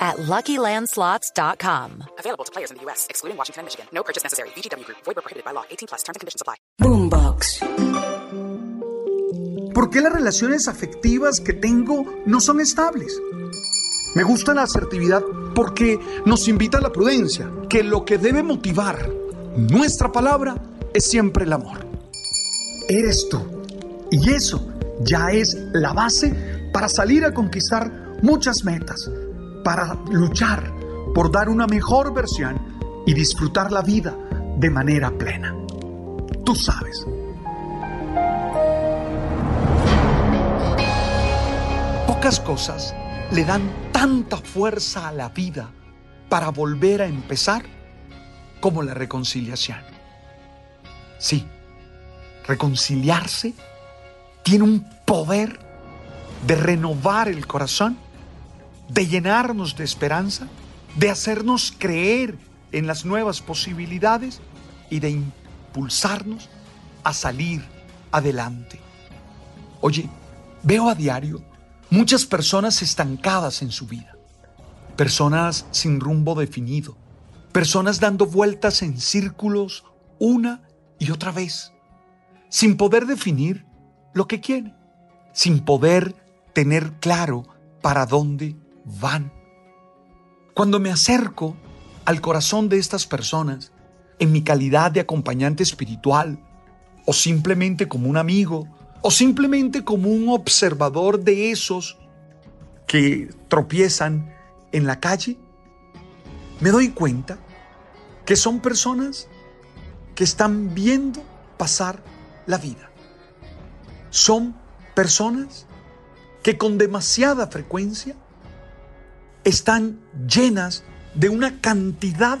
at LuckyLandSlots.com. Available to players in the U.S., excluding Washington and Michigan. No purchase necessary. VGW Group. Void prohibited by law. 18 plus. Terms and conditions apply. Boombox. ¿Por qué las relaciones afectivas que tengo no son estables? Me gusta la asertividad porque nos invita a la prudencia, que lo que debe motivar nuestra palabra es siempre el amor. Eres tú. Y eso ya es la base para salir a conquistar muchas metas, para luchar por dar una mejor versión y disfrutar la vida de manera plena. Tú sabes. Pocas cosas le dan tanta fuerza a la vida para volver a empezar como la reconciliación. Sí, reconciliarse tiene un poder de renovar el corazón, de llenarnos de esperanza, de hacernos creer en las nuevas posibilidades y de impulsarnos a salir adelante. Oye, veo a diario muchas personas estancadas en su vida, personas sin rumbo definido, personas dando vueltas en círculos una y otra vez, sin poder definir lo que quieren, sin poder tener claro para dónde van. Cuando me acerco al corazón de estas personas, en mi calidad de acompañante espiritual, o simplemente como un amigo, o simplemente como un observador de esos que tropiezan en la calle, me doy cuenta que son personas que están viendo pasar la vida. Son personas que con demasiada frecuencia están llenas de una cantidad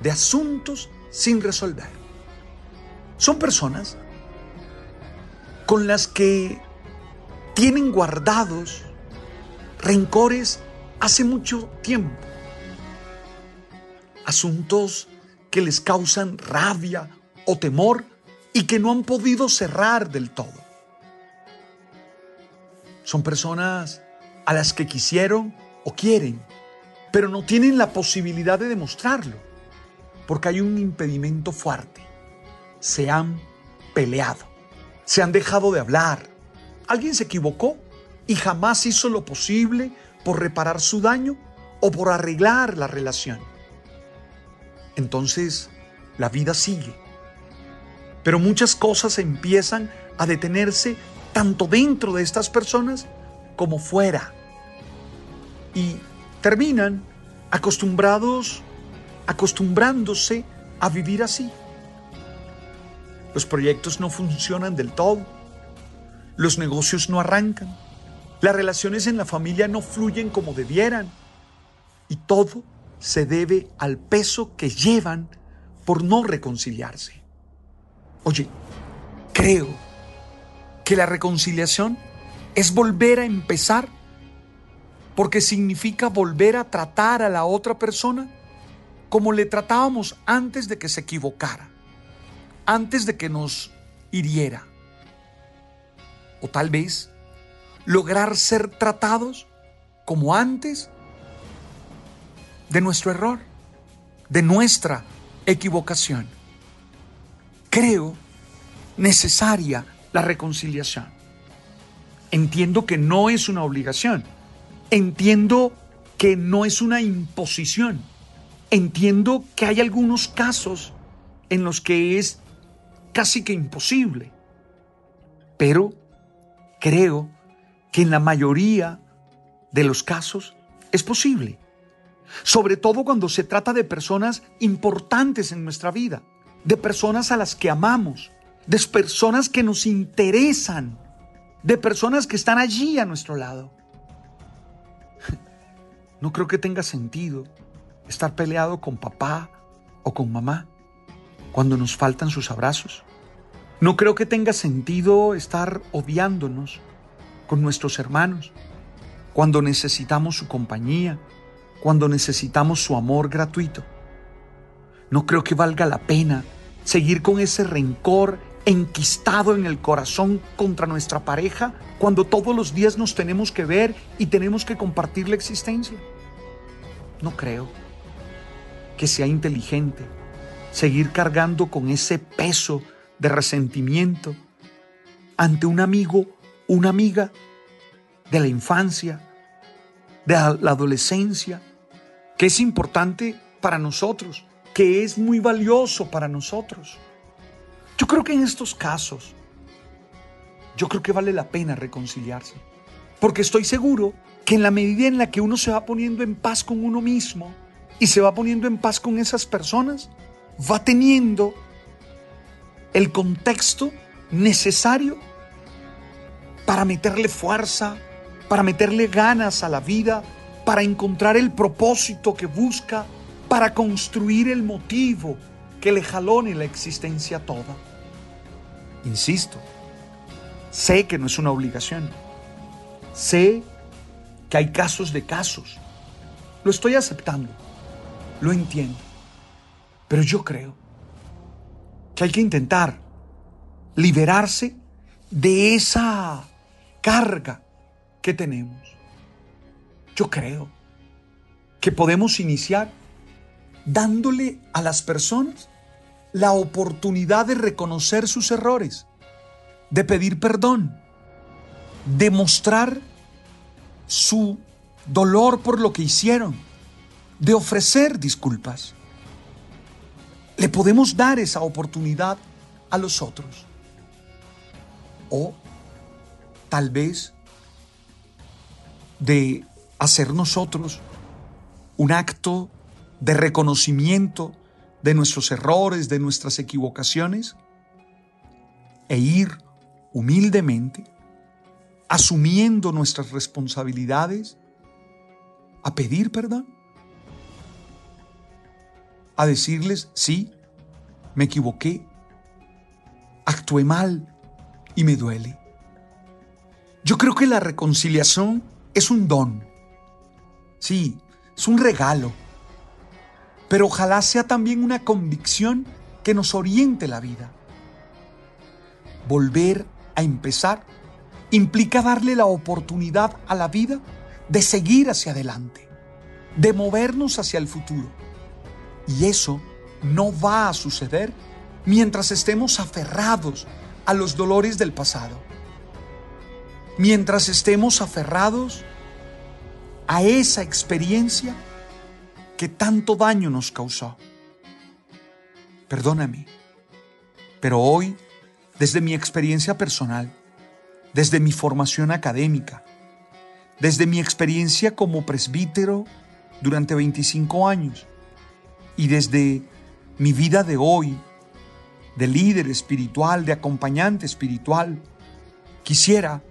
de asuntos sin resolver. Son personas con las que tienen guardados rencores hace mucho tiempo. Asuntos que les causan rabia o temor y que no han podido cerrar del todo. Son personas a las que quisieron quieren, pero no tienen la posibilidad de demostrarlo, porque hay un impedimento fuerte. Se han peleado, se han dejado de hablar. Alguien se equivocó y jamás hizo lo posible por reparar su daño o por arreglar la relación. Entonces, la vida sigue. Pero muchas cosas empiezan a detenerse tanto dentro de estas personas como fuera. Y terminan acostumbrados, acostumbrándose a vivir así. Los proyectos no funcionan del todo. Los negocios no arrancan. Las relaciones en la familia no fluyen como debieran. Y todo se debe al peso que llevan por no reconciliarse. Oye, creo que la reconciliación es volver a empezar porque significa volver a tratar a la otra persona como le tratábamos antes de que se equivocara, antes de que nos hiriera. O tal vez lograr ser tratados como antes de nuestro error, de nuestra equivocación. Creo necesaria la reconciliación. Entiendo que no es una obligación. Entiendo que no es una imposición. Entiendo que hay algunos casos en los que es casi que imposible. Pero creo que en la mayoría de los casos es posible. Sobre todo cuando se trata de personas importantes en nuestra vida, de personas a las que amamos, de personas que nos interesan, de personas que están allí a nuestro lado. No creo que tenga sentido estar peleado con papá o con mamá. cuando nos faltan sus abrazos. No creo que tenga sentido estar odiándonos con nuestros hermanos cuando necesitamos su compañía, cuando necesitamos su amor gratuito. No creo que valga la pena seguir con ese rencor enquistado en el corazón contra nuestra pareja cuando todos los días nos tenemos que ver y tenemos que compartir la existencia. No creo que sea inteligente seguir cargando con ese peso de resentimiento ante un amigo, una amiga de la infancia, de la adolescencia, que es importante para nosotros, que es muy valioso para nosotros. Yo creo que en estos casos, yo creo que vale la pena reconciliarse, porque estoy seguro que en la medida en la que uno se va poniendo en paz con uno mismo y se va poniendo en paz con esas personas, va teniendo el contexto necesario para meterle fuerza, para meterle ganas a la vida, para encontrar el propósito que busca, para construir el motivo que le jalone la existencia toda. Insisto, sé que no es una obligación. Sé que hay casos de casos. Lo estoy aceptando. Lo entiendo. Pero yo creo que hay que intentar liberarse de esa carga que tenemos. Yo creo que podemos iniciar dándole a las personas la oportunidad de reconocer sus errores, de pedir perdón, de mostrar su dolor por lo que hicieron, de ofrecer disculpas. Le podemos dar esa oportunidad a los otros. O tal vez de hacer nosotros un acto de reconocimiento de nuestros errores, de nuestras equivocaciones, e ir humildemente, asumiendo nuestras responsabilidades, a pedir perdón, a decirles, sí, me equivoqué, actué mal y me duele. Yo creo que la reconciliación es un don. Sí, es un regalo pero ojalá sea también una convicción que nos oriente la vida. Volver a empezar implica darle la oportunidad a la vida de seguir hacia adelante, de movernos hacia el futuro. Y eso no va a suceder mientras estemos aferrados a los dolores del pasado, mientras estemos aferrados a esa experiencia que tanto daño nos causó. Perdóname, pero hoy, desde mi experiencia personal, desde mi formación académica, desde mi experiencia como presbítero durante 25 años y desde mi vida de hoy, de líder espiritual, de acompañante espiritual, quisiera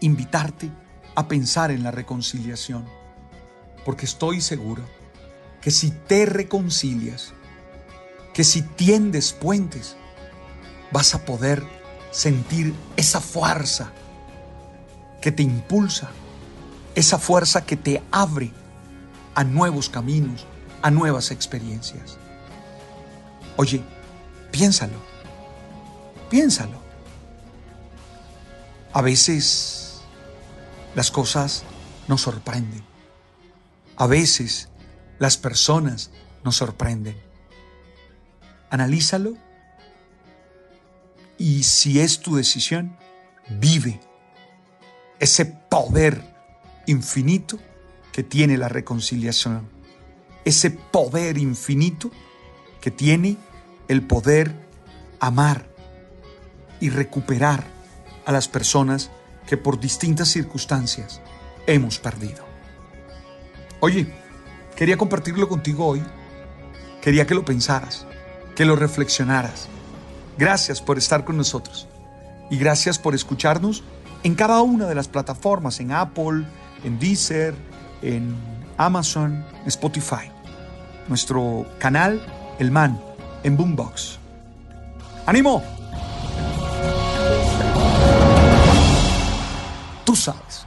invitarte a pensar en la reconciliación, porque estoy seguro que si te reconcilias, que si tiendes puentes, vas a poder sentir esa fuerza que te impulsa, esa fuerza que te abre a nuevos caminos, a nuevas experiencias. Oye, piénsalo, piénsalo. A veces las cosas nos sorprenden. A veces las personas nos sorprenden. Analízalo y si es tu decisión, vive ese poder infinito que tiene la reconciliación, ese poder infinito que tiene el poder amar y recuperar a las personas que por distintas circunstancias hemos perdido. Oye, Quería compartirlo contigo hoy. Quería que lo pensaras, que lo reflexionaras. Gracias por estar con nosotros y gracias por escucharnos en cada una de las plataformas, en Apple, en Deezer, en Amazon, Spotify. Nuestro canal, El Man, en Boombox. ¡Ánimo! Tú sabes.